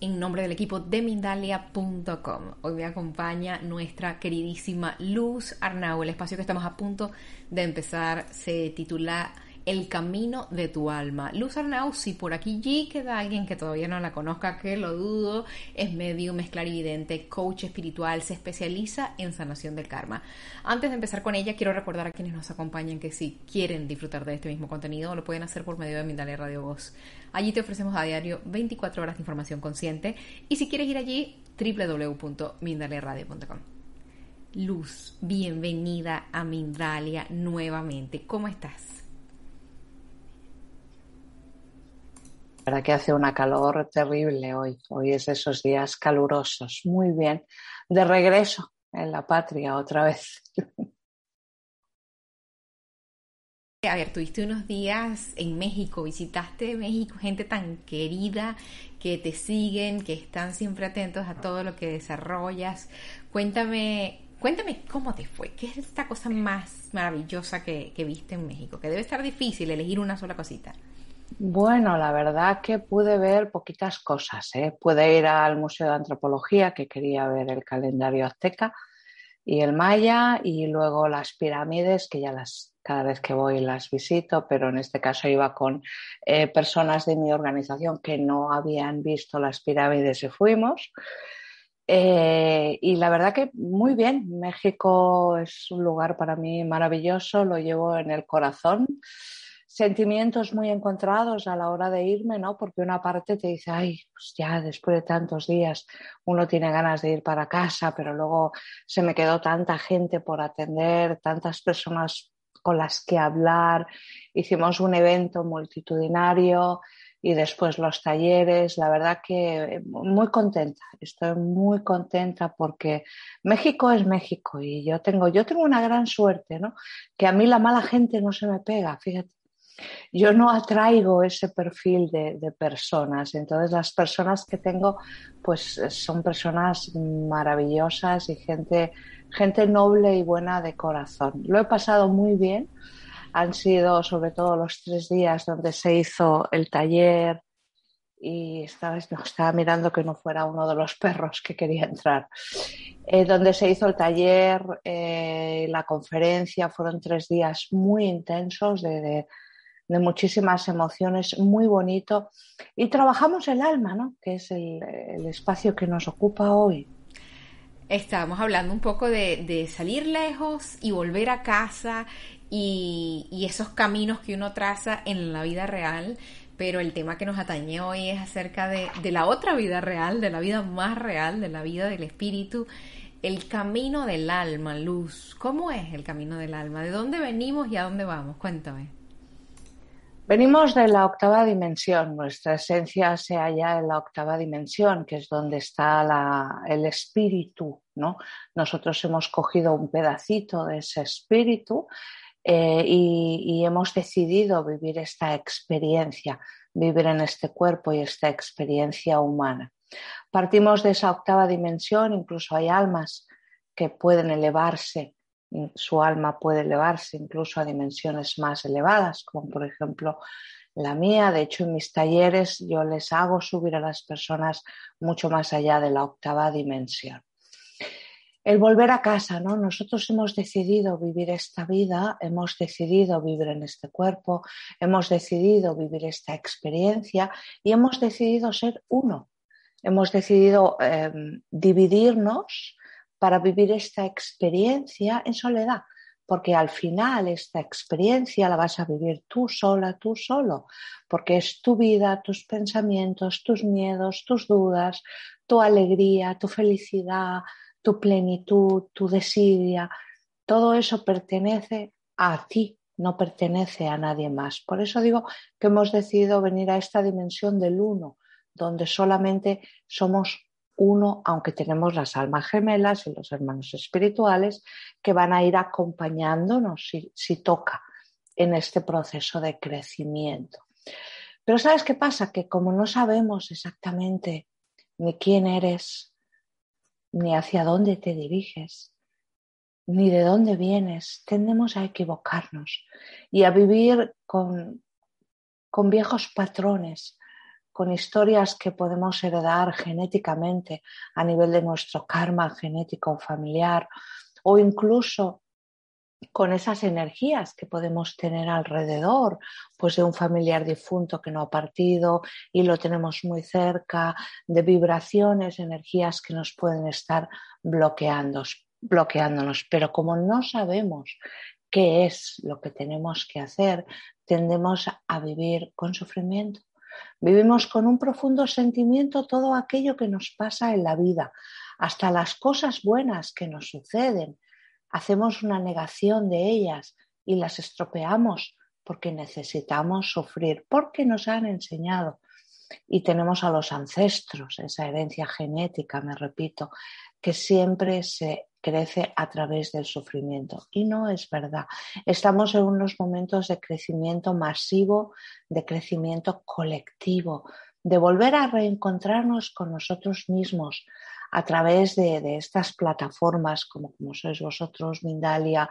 En nombre del equipo de Mindalia.com. Hoy me acompaña nuestra queridísima Luz Arnau. El espacio que estamos a punto de empezar se titula El camino de tu alma. Luz Arnau, si por aquí queda alguien que todavía no la conozca, que lo dudo, es medium, es clarividente, coach espiritual, se especializa en sanación del karma. Antes de empezar con ella, quiero recordar a quienes nos acompañan que si quieren disfrutar de este mismo contenido, lo pueden hacer por medio de Mindalia Radio Voz. Allí te ofrecemos a diario 24 horas de información consciente y si quieres ir allí, www.mindaliaradio.com. Luz, bienvenida a Mindalia nuevamente. ¿Cómo estás? La verdad que hace una calor terrible hoy. Hoy es de esos días calurosos. Muy bien. De regreso en la patria otra vez. A ver, tuviste unos días en México, visitaste México, gente tan querida que te siguen, que están siempre atentos a todo lo que desarrollas. Cuéntame, cuéntame cómo te fue, qué es esta cosa más maravillosa que, viste en México, que debe estar difícil elegir una sola cosita. Bueno, la verdad que pude ver poquitas cosas. ¿eh? Pude ir al Museo de Antropología, que quería ver el calendario azteca y el maya, y luego las pirámides, que ya las cada vez que voy las visito, pero en este caso iba con eh, personas de mi organización que no habían visto las pirámides y fuimos. Eh, y la verdad que muy bien, México es un lugar para mí maravilloso, lo llevo en el corazón sentimientos muy encontrados a la hora de irme, ¿no? Porque una parte te dice, ay, pues ya después de tantos días uno tiene ganas de ir para casa, pero luego se me quedó tanta gente por atender, tantas personas con las que hablar. Hicimos un evento multitudinario y después los talleres. La verdad que muy contenta, estoy muy contenta porque México es México y yo tengo, yo tengo una gran suerte, ¿no? Que a mí la mala gente no se me pega, fíjate yo no atraigo ese perfil de, personas. Entonces las personas que tengo pues son personas maravillosas y gente, gente noble y buena de corazón. Lo he pasado muy bien. Han sido sobre todo los tres días donde se hizo el taller y estaba, mirando que no fuera uno de los perros que quería entrar. Eh, donde se hizo el taller, eh, la conferencia, fueron tres días muy intensos de, muchísimas emociones, muy bonito. Y trabajamos el alma, ¿no? Que es el espacio que nos ocupa hoy. Estábamos hablando un poco de, de salir lejos y volver a casa y, y, esos caminos que uno traza en la vida real, pero el tema que nos atañe hoy es acerca de, de la otra vida real, de la vida más real, de la vida del espíritu el camino del alma, Luz. ¿Cómo es el camino del alma? ¿De dónde venimos y a dónde vamos? Cuéntame. Venimos de la octava dimensión, nuestra esencia se halla en la octava dimensión, que es donde está el espíritu, ¿no? Nosotros hemos cogido un pedacito de ese espíritu eh, y hemos decidido vivir esta experiencia, vivir en este cuerpo y esta experiencia humana. Partimos de esa octava dimensión, incluso hay almas que pueden elevarse su alma puede elevarse incluso a dimensiones más elevadas, como por ejemplo la mía. De hecho, en mis talleres yo les hago subir a las personas mucho más allá de la octava dimensión. El volver a casa, ¿no? Nosotros hemos decidido vivir esta vida, hemos decidido vivir en este cuerpo, hemos decidido vivir esta experiencia y hemos decidido ser uno. Hemos decidido eh, dividirnos para vivir esta experiencia en soledad, porque al final esta experiencia la vas a vivir tú sola, tú solo, porque es tu vida, tus pensamientos, tus miedos, tus dudas, tu alegría, tu felicidad, tu plenitud, tu desidia, todo eso pertenece a ti, no pertenece a nadie más. Por eso digo que hemos decidido venir a esta dimensión del uno, donde solamente somos uno, aunque tenemos las almas gemelas y los hermanos espirituales que van a ir acompañándonos si, toca en este proceso de crecimiento. Pero ¿sabes qué pasa? Que como no sabemos exactamente ni quién eres, ni hacia dónde te diriges, ni de dónde vienes, tendemos a equivocarnos y a vivir con, con viejos patrones, con historias que podemos heredar genéticamente a nivel de nuestro karma genético familiar o incluso con esas energías que podemos tener alrededor, pues de un familiar difunto que no ha partido y lo tenemos muy cerca, de vibraciones, energías que nos pueden estar bloqueándonos. Pero como no sabemos qué es lo que tenemos que hacer, tendemos a vivir con sufrimiento Vivimos con un profundo sentimiento todo aquello que nos pasa en la vida, hasta las cosas buenas que nos suceden. Hacemos una negación de ellas y las estropeamos porque necesitamos sufrir, porque nos han enseñado. Y tenemos a los ancestros, esa herencia genética, me repito, que siempre se crece a través del sufrimiento. Y no es verdad. Estamos en unos momentos de crecimiento masivo, de crecimiento colectivo, de volver a reencontrarnos con nosotros mismos a través de, estas plataformas como, como sois vosotros, Mindalia,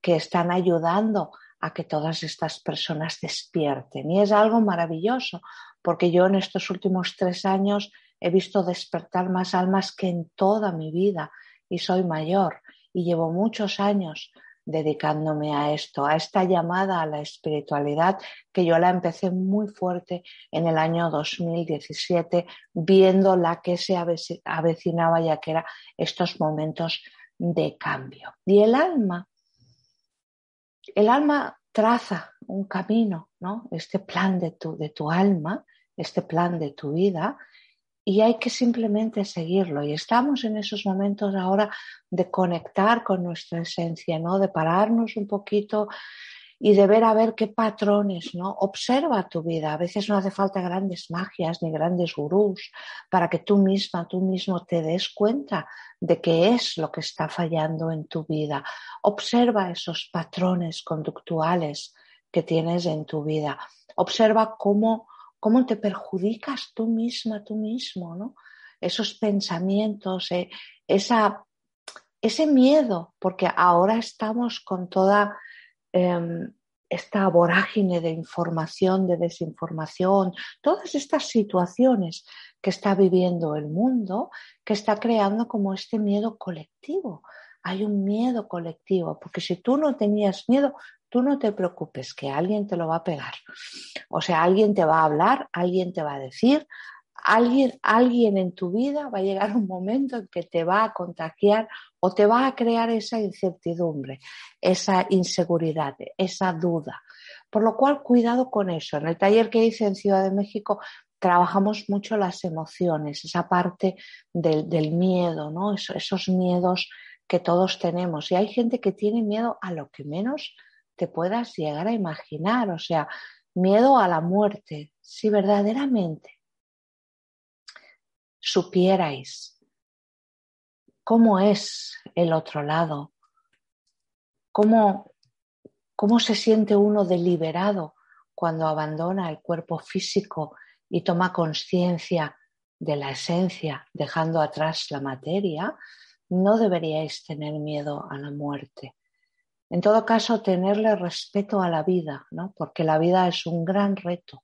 que están ayudando a que todas estas personas despierten. Y es algo maravilloso, porque yo en estos últimos tres años he visto despertar más almas que en toda mi vida y soy mayor y llevo muchos años dedicándome a esto, a esta llamada a la espiritualidad que yo la empecé muy fuerte en el año 2017, viendo la que se avecinaba ya que eran estos momentos de cambio. Y el alma, el alma traza un camino, ¿no? Este plan de tu, de tu alma, este plan de tu vida, y hay que simplemente seguirlo. Y estamos en esos momentos ahora de conectar con nuestra esencia, ¿no? De pararnos un poquito y de ver a ver qué patrones, ¿no? Observa tu vida. A veces no hace falta grandes magias ni grandes gurús para que tú misma, tú mismo te des cuenta de qué es lo que está fallando en tu vida. Observa esos patrones conductuales que tienes en tu vida. Observa cómo cómo te perjudicas tú misma, tú mismo, ¿no? Esos pensamientos, eh, esa, ese miedo, porque ahora estamos con toda em, esta vorágine de información, de desinformación, todas estas situaciones que está viviendo el mundo, que está creando como este miedo colectivo. Hay un miedo colectivo, porque si tú no tenías miedo, Tú no te preocupes, que alguien te lo va a pegar. O sea, alguien te va a hablar, alguien te va a decir, alguien, alguien en tu vida va a llegar un momento en que te va a contagiar o te va a crear esa incertidumbre, esa inseguridad, esa duda. Por lo cual, cuidado con eso. En el taller que hice en Ciudad de México trabajamos mucho las emociones, esa parte del, miedo, ¿no? esos miedos que todos tenemos. Y hay gente que tiene miedo a lo que menos te puedas llegar a imaginar, o sea, miedo a la muerte. Si verdaderamente supierais cómo es el otro lado, cómo, cómo se siente uno deliberado cuando abandona el cuerpo físico y toma conciencia de la esencia, dejando atrás la materia, no deberíais tener miedo a la muerte. En todo caso, tenerle respeto a la vida, ¿no? porque la vida es un gran reto.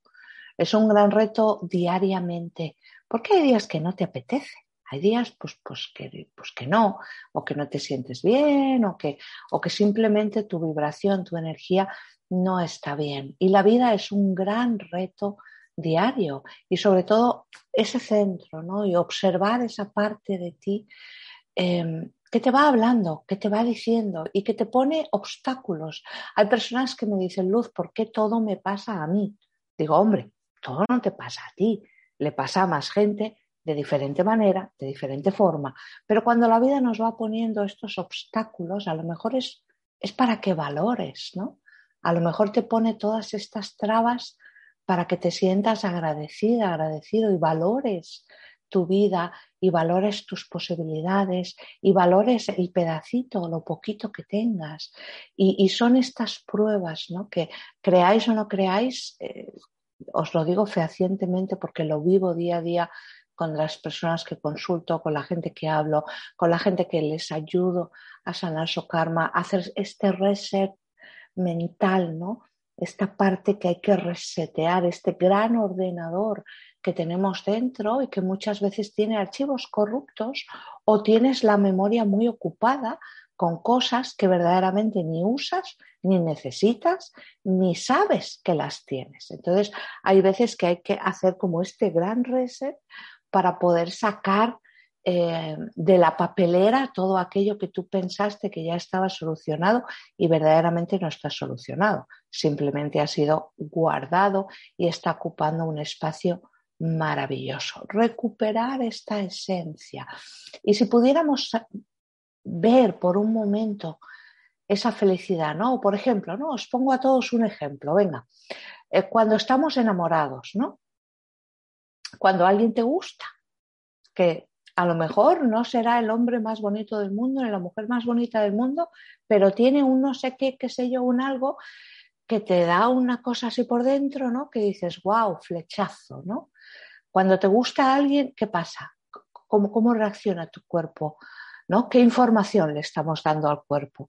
Es un gran reto diariamente, porque hay días que no te apetece, hay días pues, pues, que, pues que no, o que no te sientes bien, o que, o que simplemente tu vibración, tu energía no está bien. Y la vida es un gran reto diario y sobre todo ese centro, ¿no? Y observar esa parte de ti em, que te va hablando, que te va diciendo y que te pone obstáculos. Hay personas que me dicen, Luz, ¿por qué todo me pasa a mí? Digo, hombre, todo no te pasa a ti, le pasa a más gente de diferente manera, de diferente forma. Pero cuando la vida nos va poniendo estos obstáculos, a lo mejor es, es para que valores, ¿no? A lo mejor te pone todas estas trabas para que te sientas agradecida, agradecido y valores tu vida y valores tus posibilidades y valores el pedacito lo poquito que tengas. Y, son estas pruebas, ¿no? Que creáis o no creáis, eh, os lo digo fehacientemente porque lo vivo día a día con las personas que consulto, con la gente que hablo, con la gente que les ayudo a sanar su karma, a hacer este reset mental, ¿no? Esta parte que hay que resetear, este gran ordenador que tenemos dentro y que muchas veces tiene archivos corruptos o tienes la memoria muy ocupada con cosas que verdaderamente ni usas, ni necesitas, ni sabes que las tienes. Entonces, hay veces que hay que hacer como este gran reset para poder sacar eh, de la papelera todo aquello que tú pensaste que ya estaba solucionado y verdaderamente no está solucionado. Simplemente ha sido guardado y está ocupando un espacio maravilloso. Recuperar esta esencia. Y si pudiéramos ver por un momento esa felicidad, ¿no? Por ejemplo, ¿no? Os pongo a todos un ejemplo, venga. Eh, cuando estamos enamorados, ¿no? Cuando alguien te gusta, que a lo mejor no será el hombre más bonito del mundo ni la mujer más bonita del mundo, pero tiene un no sé qué, qué sé yo, un algo que te da una cosa así por dentro, ¿no? Que dices, wow, flechazo, ¿no? Cuando te gusta alguien, ¿qué pasa? ¿Cómo, cómo reacciona tu cuerpo? ¿No? ¿Qué información le estamos dando al cuerpo?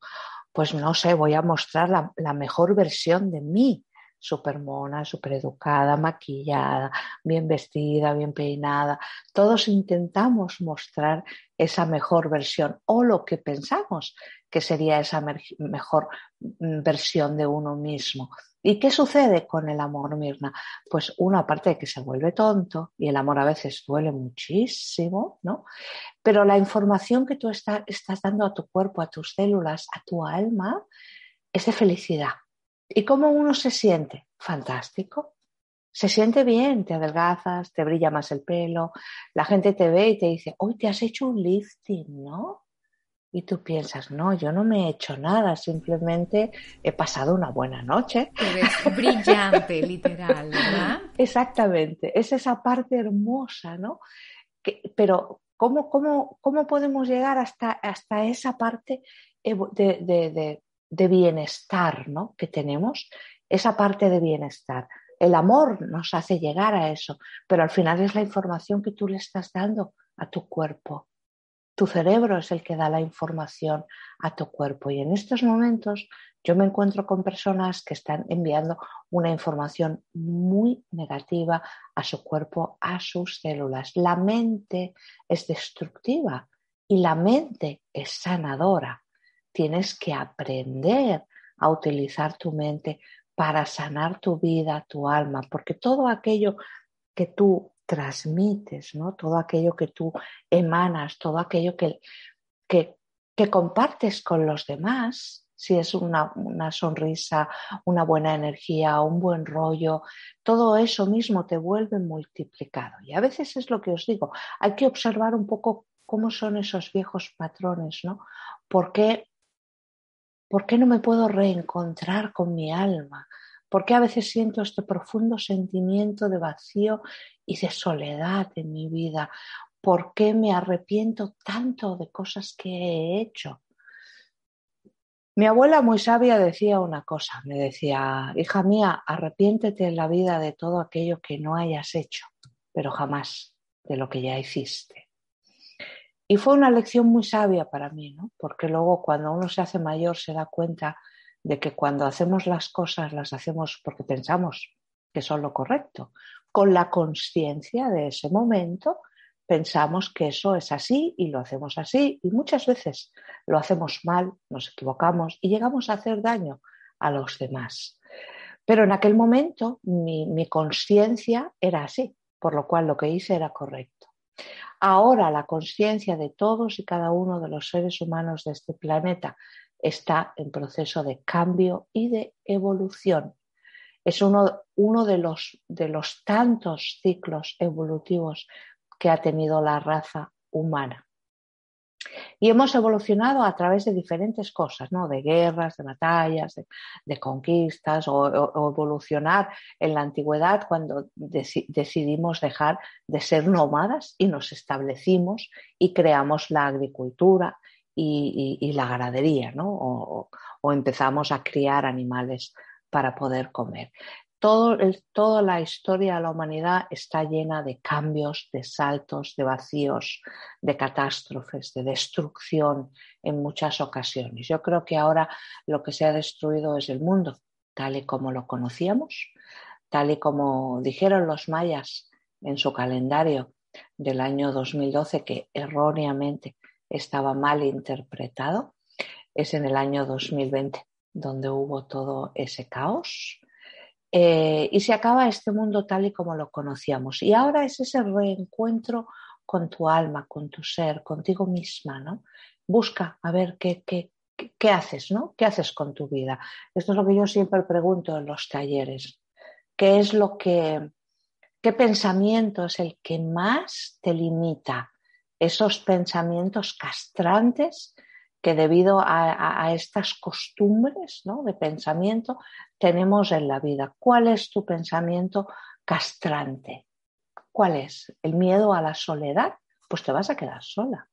Pues no sé, voy a mostrar la, la mejor versión de mí, súper mona, súper educada, maquillada, bien vestida, bien peinada. Todos intentamos mostrar esa mejor versión o lo que pensamos que sería esa mejor mm, versión de uno mismo. ¿Y qué sucede con el amor, Mirna? Pues uno, aparte de que se vuelve tonto, y el amor a veces duele muchísimo, ¿no? Pero la información que tú estás dando a tu cuerpo, a tus células, a tu alma, es de felicidad ¿Y cómo uno se siente? Fantástico. Se siente bien, te adelgazas, te brilla más el pelo, la gente te ve y te dice, hoy te has hecho un lifting, ¿no? Y tú piensas, no, yo no me he hecho nada, simplemente he pasado una buena noche. Te brillante, literal, ¿verdad? Exactamente, es esa parte hermosa, ¿no? pero ¿cómo, cómo, cómo podemos llegar hasta, hasta esa parte de, de bienestar ¿no? que tenemos, esa parte de bienestar. El amor nos hace llegar a eso, pero al final es la información que tú le estás dando a tu cuerpo. Tu cerebro es el que da la información a tu cuerpo y en estos momentos yo me encuentro con personas que están enviando una información muy negativa a su cuerpo, a sus células. La mente es destructiva y la mente es sanadora tienes que aprender a utilizar tu mente para sanar tu vida, tu alma, porque todo aquello que tú transmites, ¿no? todo aquello que tú emanas, todo aquello que, que, compartes con los demás, si es una, una, sonrisa, una buena energía, un buen rollo, todo eso mismo te vuelve multiplicado. Y a veces es lo que os digo, hay que observar un poco cómo son esos viejos patrones, ¿no? ¿Por qué ¿Por qué no me puedo reencontrar con mi alma? ¿Por qué a veces siento este profundo sentimiento de vacío y de soledad en mi vida? ¿Por qué me arrepiento tanto de cosas que he hecho? Mi abuela muy sabia decía una cosa, me decía, hija mía, arrepiéntete en la vida de todo aquello que no hayas hecho, pero jamás de lo que ya hiciste. Y fue una lección muy sabia para mí, ¿no? Porque luego cuando uno se hace mayor se da cuenta de que cuando hacemos las cosas las hacemos porque pensamos que son lo correcto. Con la conciencia de ese momento pensamos que eso es así y lo hacemos así y muchas veces lo hacemos mal, nos equivocamos y llegamos a hacer daño a los demás. Pero en aquel momento mi, mi conciencia era así, por lo cual lo que hice era correcto. Ahora la conciencia de todos y cada uno de los seres humanos de este planeta está en proceso de cambio y de evolución. Es uno, de los tantos ciclos evolutivos que ha tenido la raza humana. Y hemos evolucionado a través de diferentes cosas, ¿no? de guerras, de batallas, de, conquistas, o, evolucionar en la antigüedad cuando decidimos dejar de ser nómadas y nos establecimos y creamos la agricultura y, la ganadería, ¿no? o empezamos a criar animales para poder comer toda la historia de la humanidad está llena de cambios, de saltos, de vacíos, de catástrofes, de destrucción en muchas ocasiones. Yo creo que ahora lo que se ha destruido es el mundo, tal y como lo conocíamos, tal y como dijeron los mayas en su calendario del año 2012, que erróneamente estaba mal interpretado, es en el año 2020 donde hubo todo ese caos, eh, y se acaba este mundo tal y como lo conocíamos. Y ahora es ese reencuentro con tu alma, con tu ser, contigo misma, ¿no? Busca a ver qué, qué, qué haces, ¿no? ¿Qué haces con tu vida? Esto es lo que yo siempre pregunto en los talleres. ¿Qué es lo que, qué pensamiento es el que más te limita? Esos pensamientos castrantes que debido a, estas costumbres de pensamiento tenemos en la vida. ¿Cuál es tu pensamiento castrante? ¿Cuál es? ¿El miedo a la soledad? Pues te vas a quedar sola.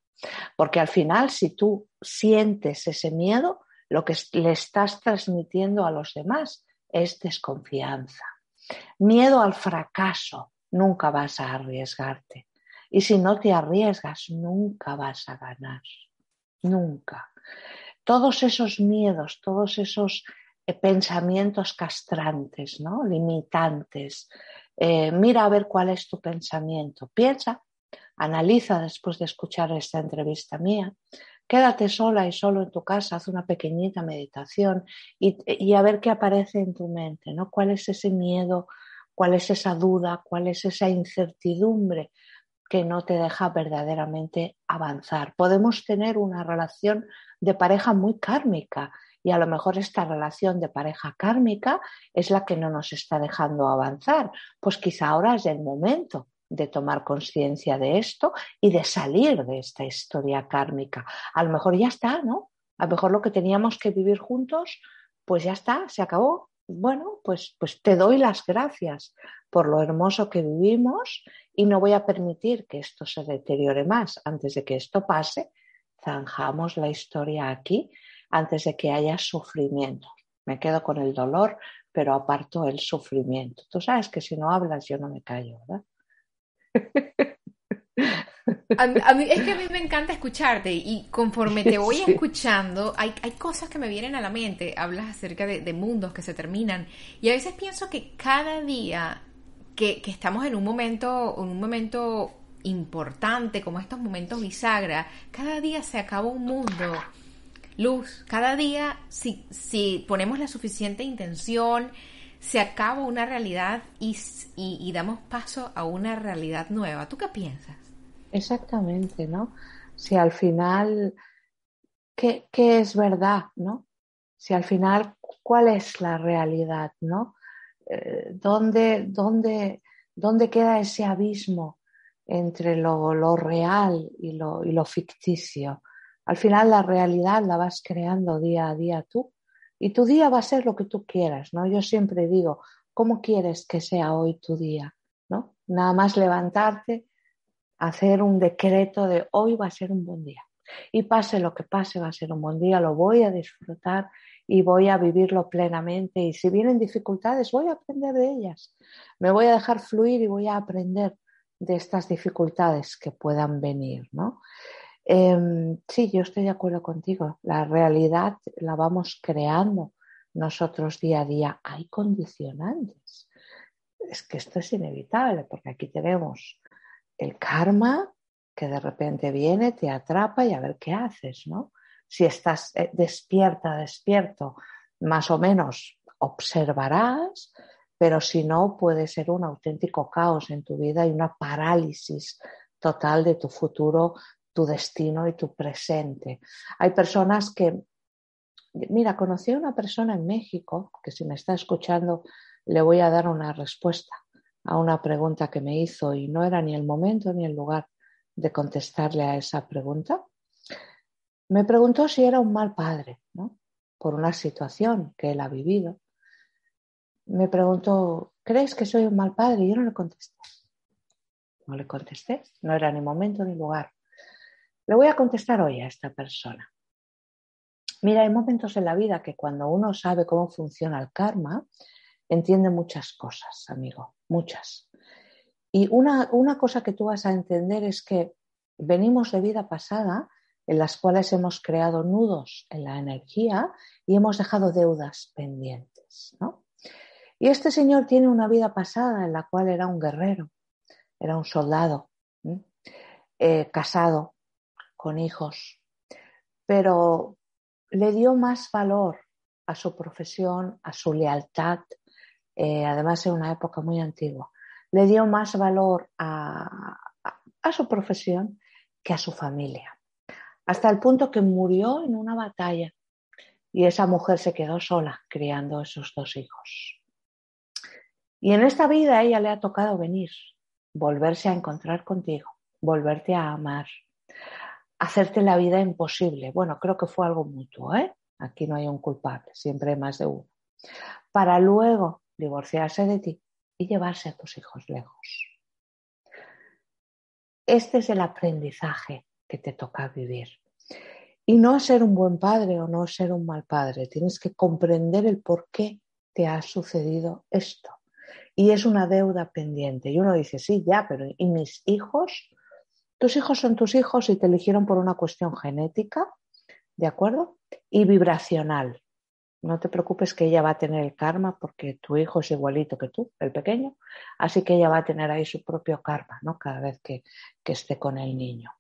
Porque al final, si tú sientes ese miedo, lo que le estás transmitiendo a los demás es desconfianza. Miedo al fracaso, nunca vas a arriesgarte. Y si no te arriesgas, nunca vas a ganar nunca. Todos esos miedos, todos esos eh, pensamientos castrantes, ¿no? limitantes. Eh, mira a ver cuál es tu pensamiento. Piensa, analiza después de escuchar esta entrevista mía. Quédate sola y solo en tu casa, haz una pequeñita meditación y, y a ver qué aparece en tu mente, ¿no? ¿Cuál es ese miedo? ¿Cuál es esa duda? ¿Cuál es esa incertidumbre que no te deja verdaderamente avanzar. Podemos tener una relación de pareja muy kármica y a lo mejor esta relación de pareja kármica es la que no nos está dejando avanzar. Pues quizá ahora es el momento de tomar conciencia de esto y de salir de esta historia kármica. A lo mejor ya está, ¿no? A lo mejor lo que teníamos que vivir juntos, pues ya está, se acabó. Bueno, pues, pues te doy las gracias por lo hermoso que vivimos y no voy a permitir que esto se deteriore más. Antes de que esto pase, zanjamos la historia aquí antes de que haya sufrimiento. Me quedo con el dolor, pero aparto el sufrimiento. Tú sabes que si no hablas yo no me callo, ¿verdad? A, mí, es que a mí me encanta escucharte y conforme te voy escuchando, hay, hay, cosas que me vienen a la mente. Hablas acerca de, de, mundos que se terminan y a veces pienso que cada día que, estamos en un momento, en un momento importante, como estos momentos bisagra, cada día se acaba un mundo. Luz, cada día, si, si ponemos la suficiente intención, se acaba una realidad y, y, damos paso a una realidad nueva. ¿Tú qué piensas? Exactamente, ¿no? Si al final, ¿qué, qué es verdad, no? Si al final, ¿cuál es la realidad, no? Eh, ¿dónde, dónde, dónde, queda ese abismo entre lo, lo real y lo, y lo, ficticio? Al final la realidad la vas creando día a día tú y tu día va a ser lo que tú quieras, ¿no? Yo siempre digo, ¿cómo quieres que sea hoy tu día? ¿No? Nada más levantarte, hacer un decreto de hoy va a ser un buen día. Y pase lo que pase, va a ser un buen día, lo voy a disfrutar y voy a vivirlo plenamente. Y si vienen dificultades, voy a aprender de ellas. Me voy a dejar fluir y voy a aprender de estas dificultades que puedan venir, ¿no? Em, sí, yo estoy de acuerdo contigo. La realidad la vamos creando nosotros día a día. Hay condicionantes. Es que esto es inevitable porque aquí tenemos el karma que de repente viene, te atrapa y a ver qué haces, ¿no? si estás eh, despierta, despierto, más o menos observarás, pero si no, puede ser un auténtico caos en tu vida y una parálisis total de tu futuro, tu destino y tu presente. Hay personas que, mira, conocí a una persona en México que si me está escuchando le voy a dar una respuesta a una pregunta que me hizo y no era ni el momento ni el lugar de contestarle a esa pregunta. Me preguntó si era un mal padre, ¿no? por una situación que él ha vivido. Me preguntó, ¿crees que soy un mal padre? Y yo no le contesté. No le contesté, no era ni momento ni lugar. Le voy a contestar hoy a esta persona. Mira, hay momentos en la vida que cuando uno sabe cómo funciona el karma, entiende muchas cosas, amigo, muchas. Y una, una cosa que tú vas a entender es que venimos de vida pasada en las cuales hemos creado nudos en la energía y hemos dejado deudas pendientes. ¿no? Y este señor tiene una vida pasada en la cual era un guerrero, era un soldado, eh, casado, con hijos, pero le dio más valor a su profesión, a su lealtad, eh, además en una época muy antigua, le dio más valor a su profesión que a su familia hasta el punto que murió en una batalla y esa mujer se quedó sola criando esos dos hijos. Y en esta vida a ella le ha tocado venir, volverse a encontrar contigo, volverte a amar, hacerte la vida imposible. Bueno, creo que fue algo mutuo, ¿eh? Aquí no hay un culpable, siempre hay más de uno. Para luego divorciarse de ti y llevarse a tus hijos lejos. Este es el aprendizaje que te toca vivir. Y no ser un buen padre o no ser un mal padre, tienes que comprender el por qué te ha sucedido esto. Y es una deuda pendiente. Y uno dice, sí, ya, pero ¿y mis hijos? Tus hijos son tus hijos y te eligieron por una cuestión genética, ¿de acuerdo? Y vibracional. No te preocupes que ella va a tener el karma porque tu hijo es igualito que tú, el pequeño, así que ella va a tener ahí su propio karma, ¿no? Cada vez que, que esté con el niño.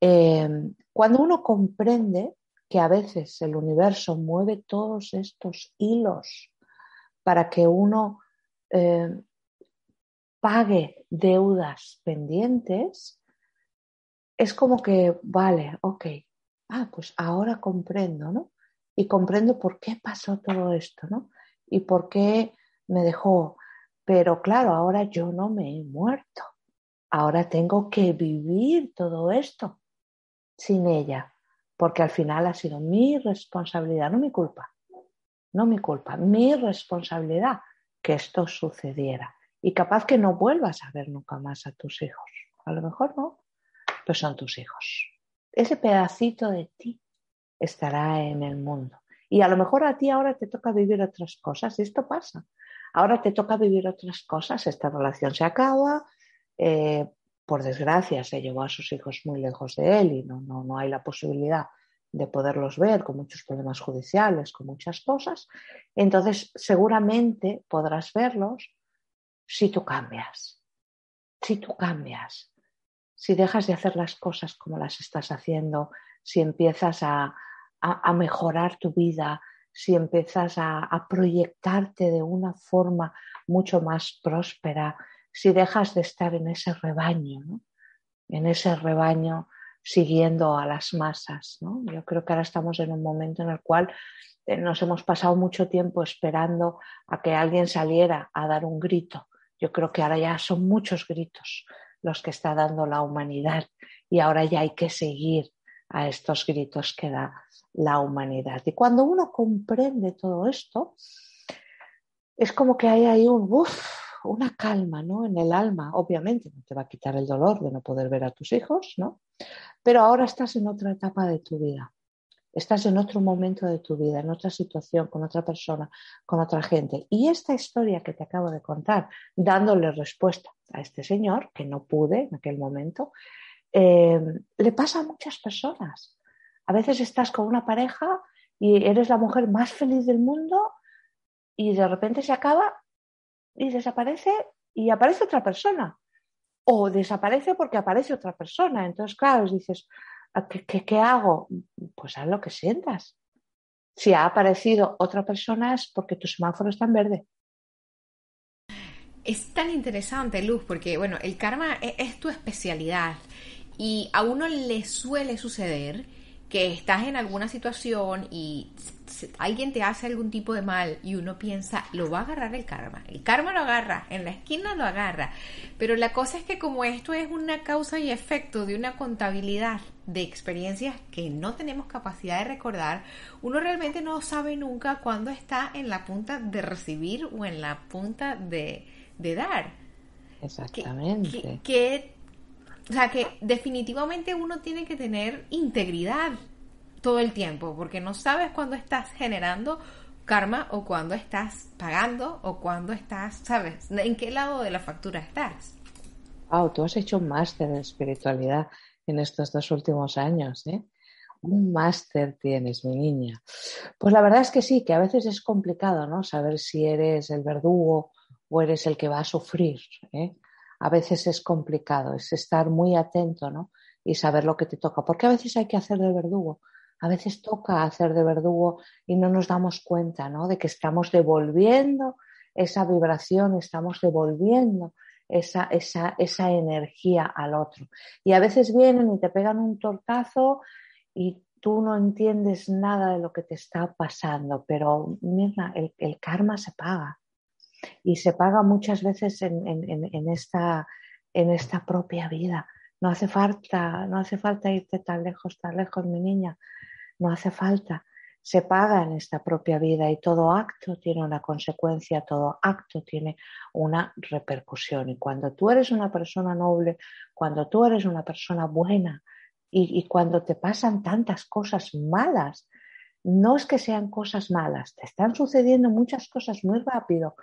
Em, cuando uno comprende que a veces el universo mueve todos estos hilos para que uno em, pague deudas pendientes, es como que, vale, ok, ah, pues ahora comprendo, ¿no? Y comprendo por qué pasó todo esto, ¿no? Y por qué me dejó. Pero claro, ahora yo no me he muerto. Ahora tengo que vivir todo esto sin ella, porque al final ha sido mi responsabilidad, no mi culpa, no mi culpa, mi responsabilidad que esto sucediera. Y capaz que no vuelvas a ver nunca más a tus hijos. A lo mejor no, pero son tus hijos. Ese pedacito de ti estará en el mundo. Y a lo mejor a ti ahora te toca vivir otras cosas, y esto pasa. Ahora te toca vivir otras cosas, esta relación se acaba, eh, por desgracia, se llevó a sus hijos muy lejos de él y no, no, no hay la posibilidad de poderlos ver con muchos problemas judiciales, con muchas cosas, entonces seguramente podrás verlos si tú cambias, si tú cambias, si dejas de hacer las cosas como las estás haciendo, si empiezas a, a, mejorar tu vida, si empiezas a, proyectarte de una forma mucho más próspera, si dejas de estar en ese rebaño, en ese rebaño siguiendo a las masas. ¿no? Yo creo que ahora estamos en un momento en el cual eh, nos hemos pasado mucho tiempo esperando a que alguien saliera a dar un grito. Yo creo que ahora ya son muchos gritos los que está dando la humanidad y ahora ya hay que seguir a estos gritos que da la humanidad. Y cuando uno comprende todo esto, es como que hay ahí un, uff, una calma ¿no? en el alma. Obviamente no te va a quitar el dolor de no poder ver a tus hijos, ¿no? Pero ahora estás en otra etapa de tu vida. Estás en otro momento de tu vida, en otra situación, con otra persona, con otra gente. Y esta historia que te acabo de contar, dándole respuesta a este señor, que no pude en aquel momento, eh, le pasa a muchas personas. A veces estás con una pareja y eres la mujer más feliz del mundo y de repente se acaba y desaparece y aparece otra persona. O desaparece porque aparece otra persona. Entonces, claro, dices, ¿qué, qué, hago? Pues haz lo que sientas. Si ha aparecido otra persona es porque tu semáforo está en verde. Es tan interesante, Luz, porque bueno, el karma es, es tu especialidad y a uno le suele suceder que estás en alguna situación y alguien te hace algún tipo de mal y uno piensa, lo va a agarrar el karma. El karma lo agarra, en la esquina lo agarra. Pero la cosa es que como esto es una causa y efecto de una contabilidad de experiencias que no tenemos capacidad de recordar, uno realmente no sabe nunca cuándo está en la punta de recibir o en la punta de, dar. Exactamente. que o sea que definitivamente uno tiene que tener integridad todo el tiempo, porque no sabes cuándo estás generando karma o cuándo estás pagando o cuándo estás, ¿sabes? ¿En qué lado de la factura estás? Wow, tú has hecho un máster en espiritualidad en estos dos últimos años, ¿eh? Un máster tienes, mi niña. Pues la verdad es que sí, que a veces es complicado, ¿no? Saber si eres el verdugo o eres el que va a sufrir, ¿eh? A veces es complicado, es estar muy atento, ¿no? Y saber lo que te toca, porque a veces hay que hacer de verdugo, a veces toca hacer de verdugo y no nos damos cuenta, ¿no? De que estamos devolviendo esa vibración, estamos devolviendo esa, esa, esa energía al otro. Y a veces vienen y te pegan un tortazo y tú no entiendes nada de lo que te está pasando, pero mira, el karma se paga y se paga muchas veces en, esta, en esta propia vida. No hace falta, no hace falta irte tan lejos, tan lejos, mi niña. No hace falta. Se paga en esta propia vida y todo acto tiene una consecuencia, todo acto tiene una repercusión. Y cuando tú eres una persona noble, cuando tú eres una persona buena y, y cuando te pasan tantas cosas malas, no es que sean cosas malas, te están sucediendo muchas cosas muy rápido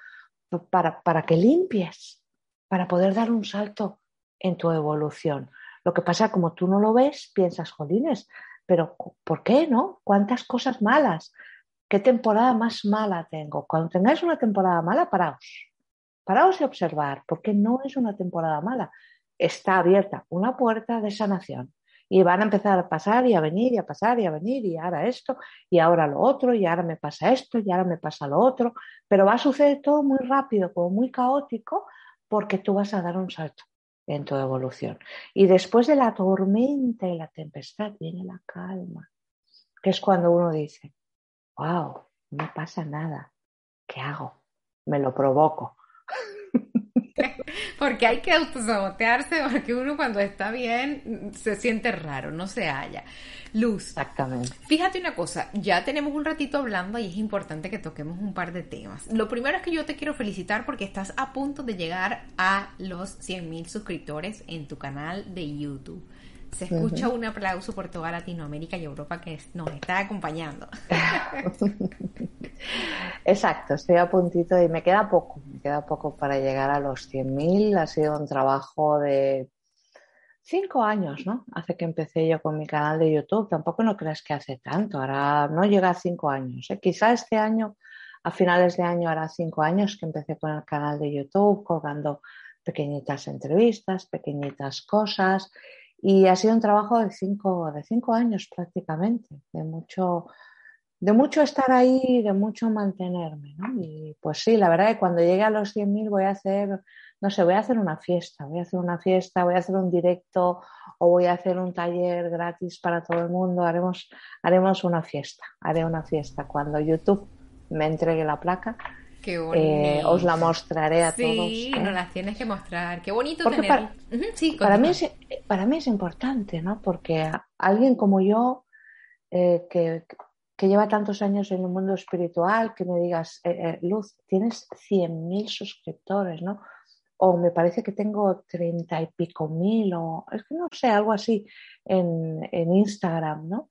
para, para que limpies, para poder dar un salto en tu evolución. Lo que pasa, como tú no lo ves, piensas, jolines, pero ¿por qué no? ¿Cuántas cosas malas? ¿Qué temporada más mala tengo? Cuando tengáis una temporada mala, paraos. Paraos y observar, porque no es una temporada mala. Está abierta una puerta de sanación y van a empezar a pasar y a venir y a pasar y a venir y ahora esto y ahora lo otro y ahora me pasa esto y ahora me pasa lo otro, pero va a suceder todo muy rápido, como muy caótico, porque tú vas a dar un salto en tu evolución. Y después de la tormenta y la tempestad viene la calma, que es cuando uno dice, wow, no pasa nada, ¿qué hago? Me lo provoco. Porque hay que autosabotearse, porque uno cuando está bien se siente raro, no se halla. Luz. Exactamente. Fíjate una cosa, ya tenemos un ratito hablando y es importante que toquemos un par de temas. Lo primero es que yo te quiero felicitar porque estás a punto de llegar a los 100.000 suscriptores en tu canal de YouTube. Se escucha un aplauso por toda Latinoamérica y Europa que nos está acompañando. Exacto, estoy a puntito y me queda poco, me queda poco para llegar a los 100.000. Ha sido un trabajo de cinco años, ¿no? Hace que empecé yo con mi canal de YouTube. Tampoco no creas que hace tanto, ahora no llega a cinco años. ¿eh? Quizá este año, a finales de año, hará cinco años que empecé con el canal de YouTube, colgando pequeñitas entrevistas, pequeñitas cosas y ha sido un trabajo de cinco, de cinco años prácticamente, de mucho, de mucho estar ahí, de mucho mantenerme. ¿no? Y pues sí, la verdad que cuando llegue a los 100.000 voy a hacer, no sé, voy a hacer una fiesta, voy a hacer una fiesta, voy a hacer un directo o voy a hacer un taller gratis para todo el mundo. Haremos, haremos una fiesta, haré una fiesta cuando YouTube me entregue la placa Qué eh, os la mostraré a todos. Sí, ¿eh? nos las tienes que mostrar. Qué bonito Porque Para, sí, para, mí es, para mí es importante, ¿no? Porque alguien como yo, eh, que, que, lleva tantos años en el mundo espiritual, que me digas, Luz, tienes 100.000 suscriptores, ¿no? O me parece que tengo treinta y pico mil, o es que no sé, algo así en, en Instagram, ¿no?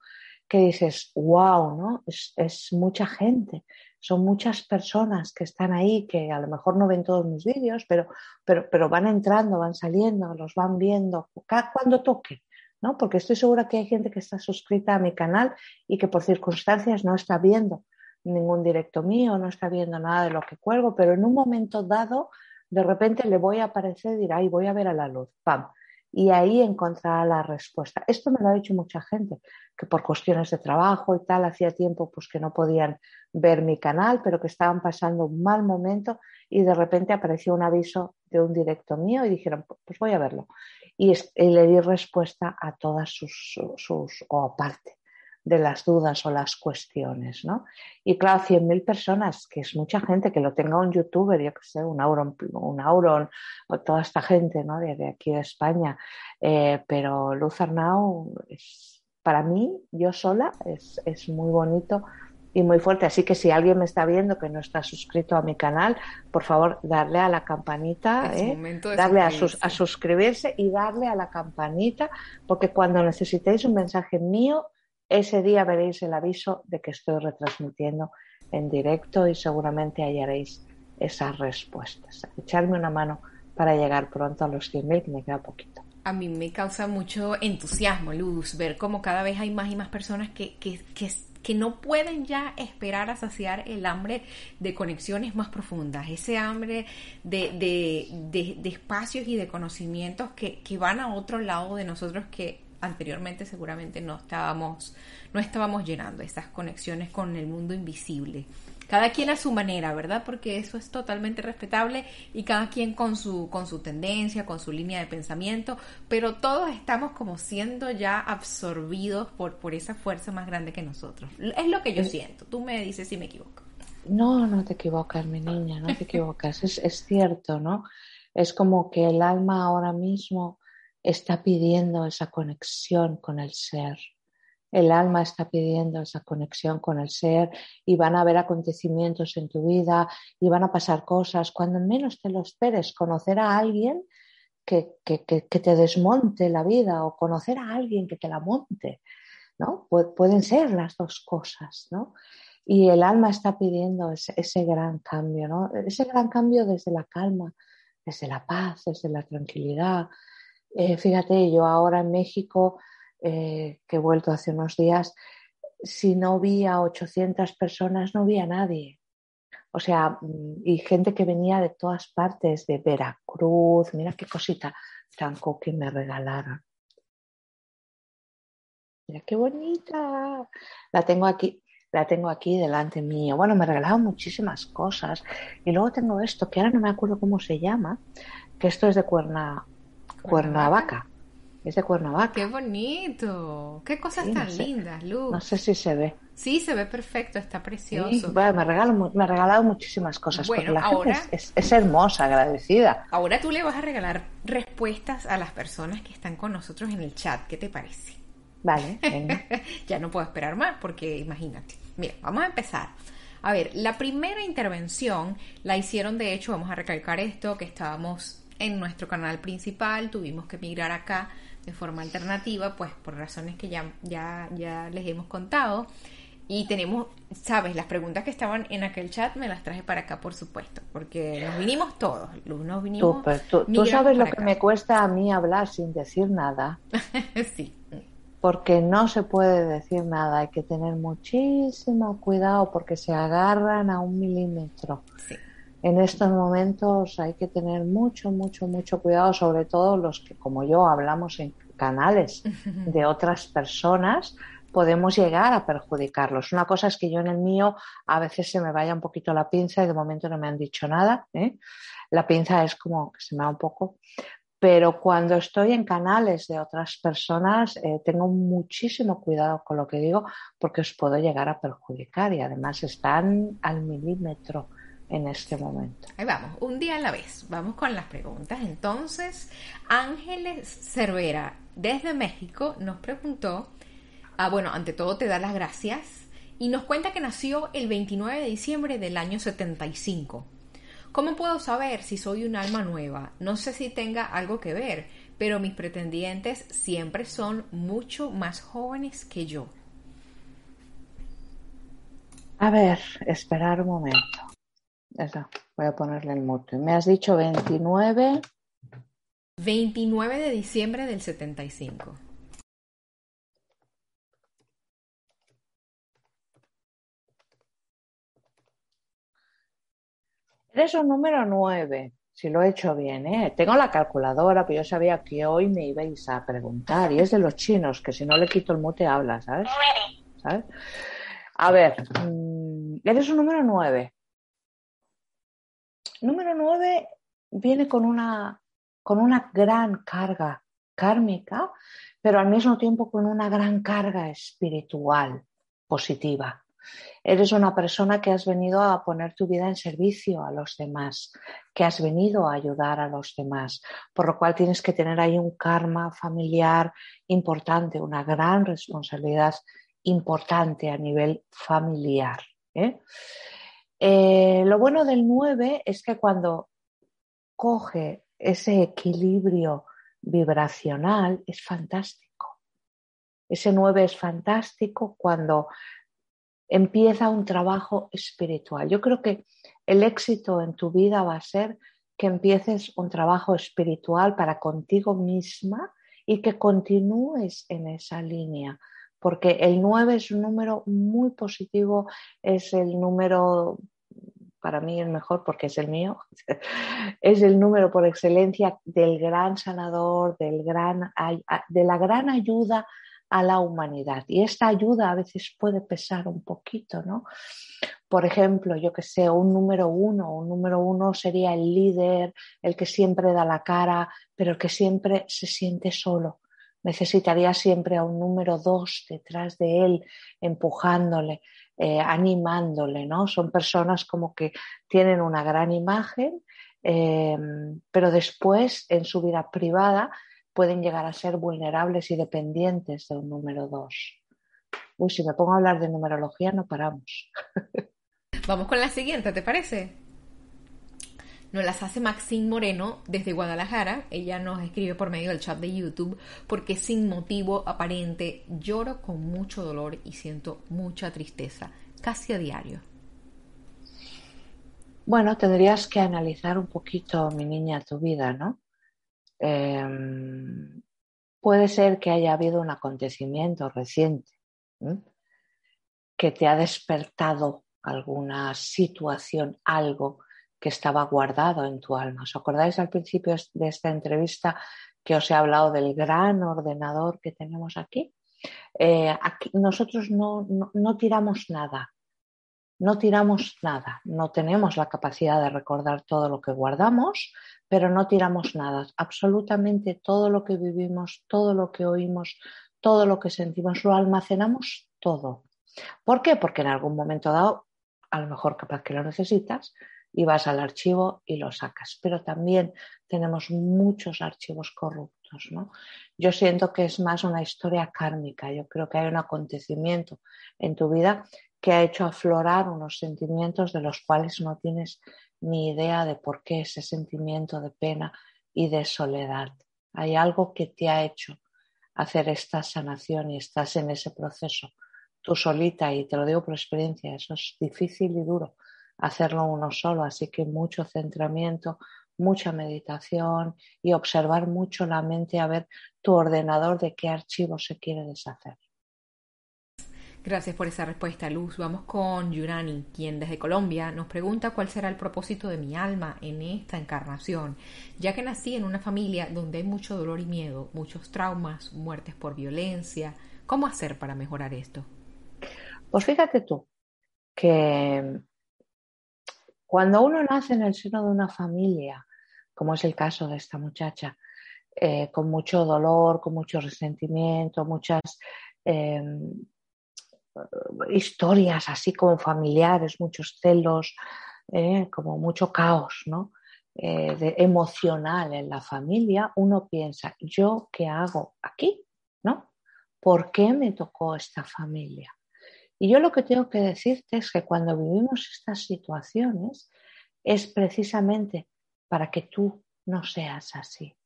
Que dices, wow, ¿no? Es, es mucha gente son muchas personas que están ahí, que a lo mejor no ven todos mis vídeos, pero, pero, pero van entrando, van saliendo, los van viendo, cada cuando toque, ¿no? Porque estoy segura que hay gente que está suscrita a mi canal y que por circunstancias no está viendo ningún directo mío, no está viendo nada de lo que cuelgo, pero en un momento dado, de repente le voy a aparecer y dirá, ay, voy a ver a la luz, ¡pam! Y ahí encontrará la respuesta. Esto me lo ha dicho mucha gente, que por cuestiones de trabajo y tal, hacía tiempo pues que no podían ver mi canal, pero que estaban pasando un mal momento y de repente apareció un aviso de un directo mío y dijeron, pues voy a verlo. Y, le di respuesta a todas sus, sus o aparte de las dudas o las cuestiones, ¿no? Y claro, 100.000 personas, que es mucha gente, que lo tenga un youtuber, yo que sé, un Auron, un Auron o toda esta gente, ¿no? De, aquí de España. Eh, pero Luz Arnau, es, para mí, yo sola, es, es muy bonito y muy fuerte. Así que si alguien me está viendo que no está suscrito a mi canal, por favor, darle a la campanita, ¿eh? darle a, a, suscribirse y darle a la campanita, porque cuando necesitéis un mensaje mío, ese día veréis el aviso de que estoy retransmitiendo en directo y seguramente hallaréis esas respuestas. Echarme una mano para llegar pronto a los 100.000, que me queda poquito. A mí me causa mucho entusiasmo, Luz, ver cómo cada vez hay más y más personas que, que, que, no pueden ya esperar a saciar el hambre de conexiones más profundas, ese hambre de, de, de, de espacios y de conocimientos que, que van a otro lado de nosotros que anteriormente seguramente no estábamos, no estábamos llenando esas conexiones con el mundo invisible. Cada quien a su manera, ¿verdad? Porque eso es totalmente respetable y cada quien con su, con su tendencia, con su línea de pensamiento, pero todos estamos como siendo ya absorbidos por, por esa fuerza más grande que nosotros. Es lo que yo siento. Tú me dices si me equivoco. No, no te equivocas, mi niña, no te equivocas. es, es cierto, ¿no? Es como que el alma ahora mismo está pidiendo esa conexión con el ser. El alma está pidiendo esa conexión con el ser y van a haber acontecimientos en tu vida y van a pasar cosas. Cuando menos te lo esperes, conocer a alguien que, que, que, te desmonte la vida o conocer a alguien que te la monte. ¿no? pueden ser las dos cosas. ¿no? Y el alma está pidiendo ese, ese gran cambio, ¿no? ese gran cambio desde la calma, desde la paz, desde la tranquilidad, eh, fíjate, yo ahora en México, eh, que he vuelto hace unos días, si no vi a 800 personas, no vi a nadie. O sea, mm, y gente que venía de todas partes, de Veracruz, mira qué cosita tan que me regalaron. Mira qué bonita. La tengo aquí, la tengo aquí delante mío. Bueno, me regalaron muchísimas cosas. Y luego tengo esto, que ahora no me acuerdo cómo se llama, que esto es de cuerna, Cuernavaca. Es de Cuernavaca. ¡Qué bonito! ¡Qué cosas tan lindas, Luz! No sé si se ve. Sí, se ve perfecto, está precioso. me, me ha regalado muchísimas cosas. Bueno, la ahora es, hermosa, agradecida. Ahora tú le vas a regalar respuestas a las personas que están con nosotros en el chat. ¿Qué te parece? Vale, ya no puedo esperar más porque imagínate. Mira, vamos a empezar. A ver, la primera intervención la hicieron, de hecho, vamos a recalcar esto, que estábamos en nuestro canal principal, tuvimos que migrar acá de forma alternativa, pues por razones que ya, ya, ya les hemos contado. Y tenemos, sabes, las preguntas que estaban en aquel chat me las traje para acá, por supuesto, porque nos vinimos todos, nos vinimos. Tú, sabes lo que me cuesta a mí hablar sin decir nada. sí. Porque no se puede decir nada, hay que tener muchísimo cuidado porque se agarran a un milímetro. Sí en estos momentos hay que tener mucho, mucho, mucho cuidado, sobre todo los que, como yo, hablamos en canales de otras personas, podemos llegar a perjudicarlos. Una cosa es que yo en el mío a veces se me vaya un poquito la pinza y de momento no me han dicho nada. ¿eh? La pinza es como que se me va un poco. Pero cuando estoy en canales de otras personas, eh, tengo muchísimo cuidado con lo que digo porque os puedo llegar a perjudicar y además están al milímetro en este momento. Ahí vamos, un día a la vez. Vamos con las preguntas. Entonces, Ángeles Cervera, desde México, nos preguntó, ah, bueno, ante todo te da las gracias, y nos cuenta que nació el 29 de diciembre del año 75. ¿Cómo puedo saber si soy un alma nueva? No sé si tenga algo que ver, pero mis pretendientes siempre son mucho más jóvenes que yo. A ver, esperar un momento. Esa, voy a ponerle el mote. Me has dicho 29. 29 de diciembre del 75. Eres un número 9. si lo he hecho bien, ¿eh? Tengo la calculadora, pero yo sabía que hoy me ibais a preguntar. Y es de los chinos, que si no le quito el mute habla, ¿sabes? ¿Sabes? A ver, mm, eres un número nueve. Número nueve viene con una, con una gran carga kármica, pero al mismo tiempo con una gran carga espiritual positiva. Eres una persona que has venido a poner tu vida en servicio a los demás, que has venido a ayudar a los demás, por lo cual tienes que tener ahí un karma familiar importante, una gran responsabilidad importante a nivel familiar. ¿eh? Eh, lo bueno del 9 es que cuando coge ese equilibrio vibracional es fantástico. Ese 9 es fantástico cuando empieza un trabajo espiritual. Yo creo que el éxito en tu vida va a ser que empieces un trabajo espiritual para contigo misma y que continúes en esa línea, porque el 9 es un número muy positivo, es el número, para mí el mejor porque es el mío, es el número por excelencia del gran sanador, del gran, de la gran ayuda a la humanidad. Y esta ayuda a veces puede pesar un poquito, ¿no? Por ejemplo, yo que sé, un número uno, un número uno sería el líder, el que siempre da la cara, pero el que siempre se siente solo. Necesitaría siempre a un número dos detrás de él, empujándole, eh, animándole, ¿no? Son personas como que tienen una gran imagen, eh, pero después en su vida privada pueden llegar a ser vulnerables y dependientes de un número dos. Uy, si me pongo a hablar de numerología no paramos. Vamos con la siguiente, ¿te parece? Nos las hace Maxine Moreno desde Guadalajara. Ella nos escribe por medio del chat de YouTube porque sin motivo aparente lloro con mucho dolor y siento mucha tristeza, casi a diario. Bueno, tendrías que analizar un poquito, mi niña, tu vida, ¿no? Em, puede ser que haya habido un acontecimiento reciente que te ha despertado alguna situación, algo que estaba guardado en tu alma. ¿Os acordáis al principio de esta entrevista que os he hablado del gran ordenador que tenemos aquí? Eh, aquí nosotros no, no tiramos nada, no tiramos nada, no tenemos la capacidad de recordar todo lo que guardamos, pero no tiramos nada. Absolutamente todo lo que vivimos, todo lo que oímos, todo lo que sentimos, lo almacenamos todo. ¿Por qué? Porque en algún momento dado, a lo mejor capaz que lo necesitas, y vas al archivo y lo sacas. Pero también tenemos muchos archivos corruptos. ¿no? Yo siento que es más una historia kármica. Yo creo que hay un acontecimiento en tu vida que ha hecho aflorar unos sentimientos de los cuales no tienes ni idea de por qué ese sentimiento de pena y de soledad. Hay algo que te ha hecho hacer esta sanación y estás en ese proceso tú solita y te lo digo por experiencia, eso es difícil y duro hacerlo uno solo, así que mucho centramiento, mucha meditación y observar mucho la mente a ver tu ordenador de qué archivo se quiere deshacer. Gracias por esa respuesta, Luz. Vamos con Yurani, quien desde Colombia nos pregunta cuál será el propósito de mi alma en esta encarnación, ya que nací en una familia donde hay mucho dolor y miedo, muchos traumas, muertes por violencia. ¿Cómo hacer para mejorar esto? Pues fíjate tú que cuando uno nace en el seno de una familia, como es el caso de esta muchacha, eh, con mucho dolor, con mucho resentimiento, muchas eh, historias así como familiares, muchos celos, eh, como mucho caos ¿no? Emocional en la familia, uno piensa, ¿yo qué hago aquí? ¿No? ¿Por qué me tocó esta familia? Y yo lo que tengo que decirte es que cuando vivimos estas situaciones es precisamente para que tú no seas así.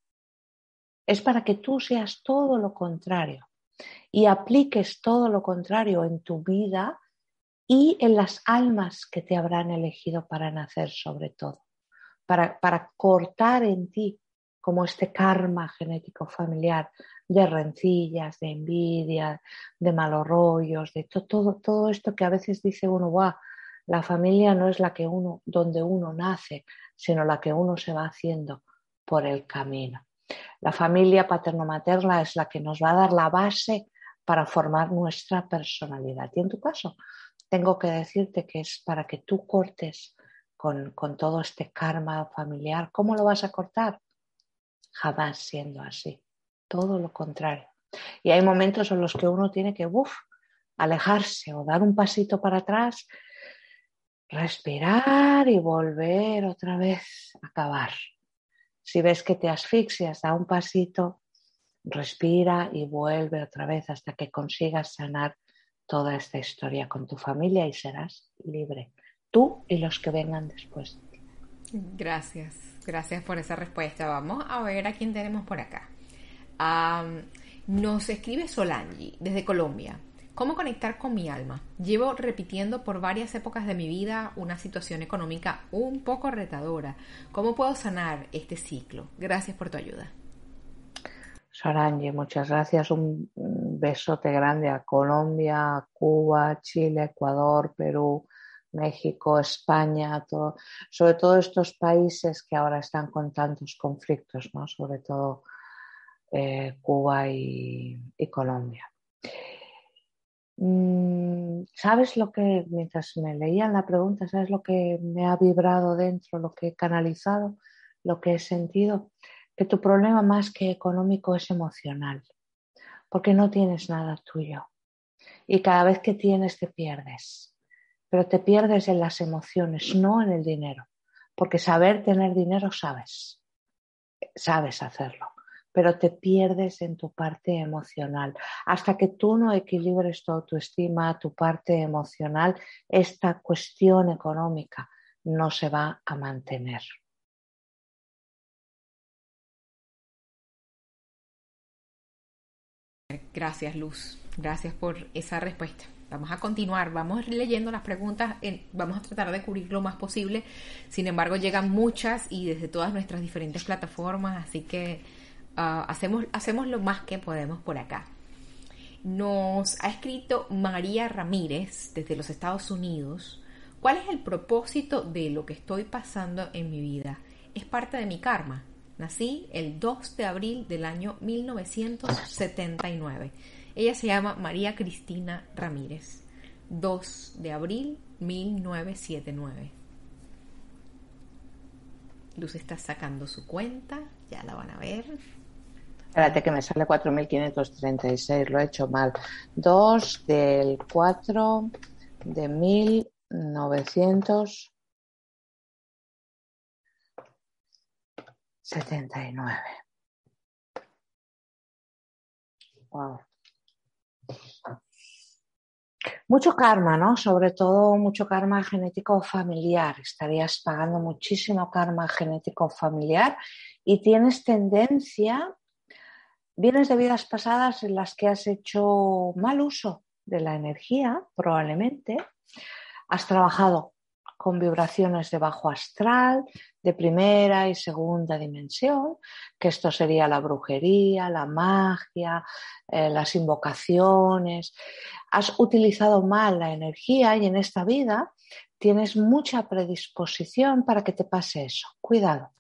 Es para que tú seas todo lo contrario y apliques todo lo contrario en tu vida y en las almas que te habrán elegido para nacer sobre todo, para, cortar en ti como este karma genético familiar de rencillas, de envidia, de malos rollos, de todo, todo esto que a veces dice uno, guau, La familia no es la que uno, donde uno nace, sino la que uno se va haciendo por el camino. La familia paterno-materna es la que nos va a dar la base para formar nuestra personalidad. Y en tu caso, tengo que decirte que es para que tú cortes con, con todo este karma familiar. ¿Cómo lo vas a cortar? Jamás siendo así. Todo lo contrario. Y hay momentos en los que uno tiene que uf, alejarse o dar un pasito para atrás, respirar y volver otra vez a acabar. Si ves que te asfixias, da un pasito, respira y vuelve otra vez hasta que consigas sanar toda esta historia con tu familia y serás libre, tú y los que vengan después. Gracias, gracias por esa respuesta. Vamos a ver a quién tenemos por acá. nos escribe Solangi desde Colombia. ¿Cómo conectar con mi alma? Llevo repitiendo por varias épocas de mi vida una situación económica un poco retadora. ¿Cómo puedo sanar este ciclo? Gracias por tu ayuda. Solange, muchas gracias. Un, besote grande a Colombia, Cuba, Chile, Ecuador, Perú, México, España, sobre todo estos países que ahora están con tantos conflictos, ¿no? sobre todo eh, Cuba y, Colombia. Mm, ¿Sabes lo que, mientras me leían la pregunta, sabes lo que me ha vibrado dentro, lo que he canalizado, lo que he sentido? que tu problema más que económico es emocional, porque no tienes nada tuyo. Y cada vez que tienes te pierdes, pero te pierdes en las emociones, no en el dinero, porque saber tener dinero sabes, sabes hacerlo, pero te pierdes en tu parte emocional. Hasta que tú no equilibres tu autoestima, tu parte emocional, esta cuestión económica no se va a mantener. Gracias, Luz. Gracias por esa respuesta. Vamos a continuar, vamos leyendo las preguntas, vamos a tratar de cubrir lo más posible. Sin embargo, llegan muchas y desde todas nuestras diferentes plataformas, así que ah, hacemos, hacemos lo más que podemos por acá. Nos ha escrito María Ramírez desde los Estados Unidos. ¿Cuál es el propósito de lo que estoy pasando en mi vida? ¿Es parte de mi karma? Nací el 2 de abril del año 1979. Ella se llama María Cristina Ramírez. 2 de abril 1979. Luz está sacando su cuenta, ya la van a ver. Espérate que me sale 4.536, lo he hecho mal. 2 del 4 de 1979. 79. Wow. Mucho karma, ¿no? Sobre todo mucho karma genético familiar. Estarías pagando muchísimo karma genético familiar y tienes tendencia, vienes de vidas pasadas en las que has hecho mal uso de la energía, probablemente. Has trabajado con vibraciones de bajo astral, de primera y segunda dimensión, que esto sería la brujería, la magia, eh, las invocaciones. Has utilizado mal la energía y en esta vida tienes mucha predisposición para que te pase eso. Cuidado.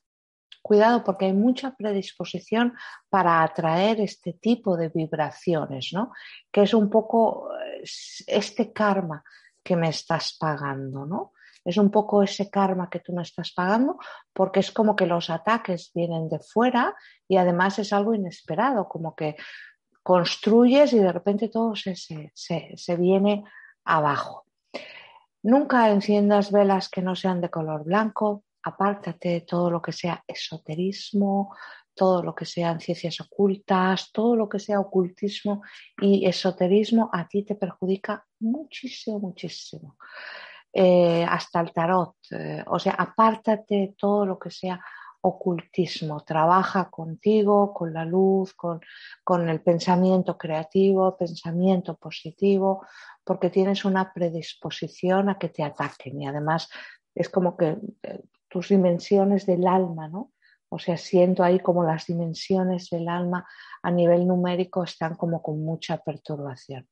Cuidado porque hay mucha predisposición para atraer este tipo de vibraciones, ¿no? Que es un poco eh, este karma que me estás pagando, ¿no? Es un poco ese karma que tú no estás pagando porque es como que los ataques vienen de fuera y además es algo inesperado, como que construyes y de repente todo se, se, viene abajo. Nunca enciendas velas que no sean de color blanco, apártate de todo lo que sea esoterismo, todo lo que sean ciencias ocultas, todo lo que sea ocultismo y esoterismo a ti te perjudica muchísimo, muchísimo. Eh, hasta el tarot. Eh, o sea, apártate de todo lo que sea ocultismo, trabaja contigo, con la luz, con, con, el pensamiento creativo, pensamiento positivo, porque tienes una predisposición a que te ataquen y además es como que eh, tus dimensiones del alma, ¿no? O sea, siento ahí como las dimensiones del alma a nivel numérico están como con mucha perturbación.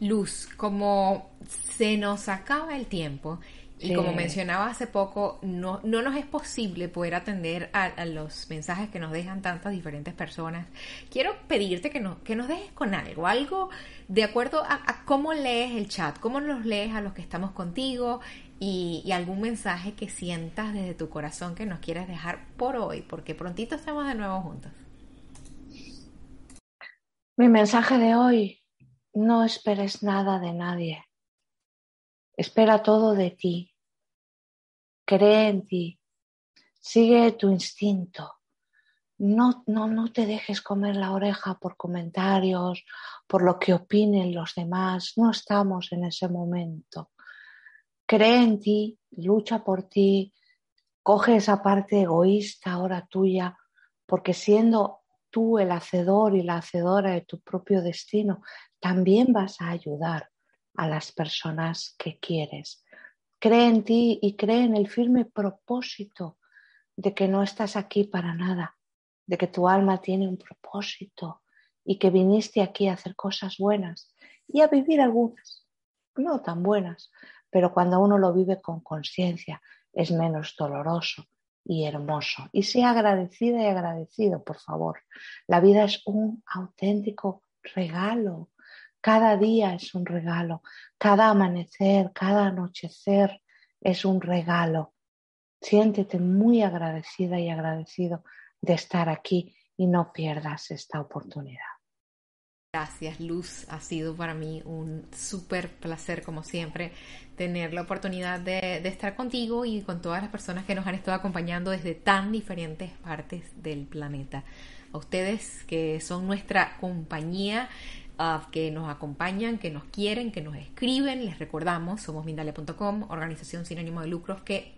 Luz, como se nos acaba el tiempo, y como mencionaba hace poco, no, no nos es posible poder atender a, los mensajes que nos dejan tantas diferentes personas. Quiero pedirte que, no, que nos dejes con algo, algo de acuerdo a, cómo lees el chat, cómo los lees a los que estamos contigo y, y, algún mensaje que sientas desde tu corazón que nos quieras dejar por hoy, porque prontito estamos de nuevo juntos. Mi mensaje de hoy, no esperes nada de nadie. Espera todo de ti. Cree en ti. Sigue tu instinto. No, no, no te dejes comer la oreja por comentarios, por lo que opinen los demás. No estamos en ese momento. Cree en ti, lucha por ti, coge esa parte egoísta ahora tuya, porque siendo tú el hacedor y la hacedora de tu propio destino, también vas a ayudar a las personas que quieres. Cree en ti y cree en el firme propósito de que no estás aquí para nada, de que tu alma tiene un propósito y que viniste aquí a hacer cosas buenas y a vivir algunas, no tan buenas, pero cuando uno lo vive con conciencia es menos doloroso y hermoso. Y sea agradecida y agradecido, por favor. La vida es un auténtico regalo. Cada día es un regalo, cada amanecer, cada anochecer es un regalo. Siéntete muy agradecida y agradecido de estar aquí y no pierdas esta oportunidad. Gracias, Luz. Ha sido para mí un súper placer, como siempre, tener la oportunidad de, estar contigo y con todas las personas que nos han estado acompañando desde tan diferentes partes del planeta. A ustedes que son nuestra compañía que nos acompañan, que nos quieren, que nos escriben. Les recordamos, somos Mindalia.com, organización sin ánimo de lucros, que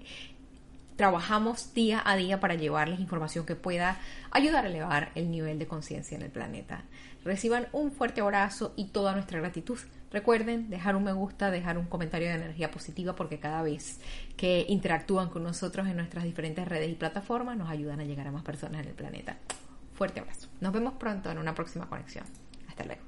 trabajamos día a día para llevarles información que pueda ayudar a elevar el nivel de conciencia en el planeta. Reciban un fuerte abrazo y toda nuestra gratitud. Recuerden dejar un me gusta, dejar un comentario de energía positiva porque cada vez que interactúan con nosotros en nuestras diferentes redes y plataformas nos ayudan a llegar a más personas en el planeta. Fuerte abrazo. Nos vemos pronto en una próxima conexión. Hasta luego.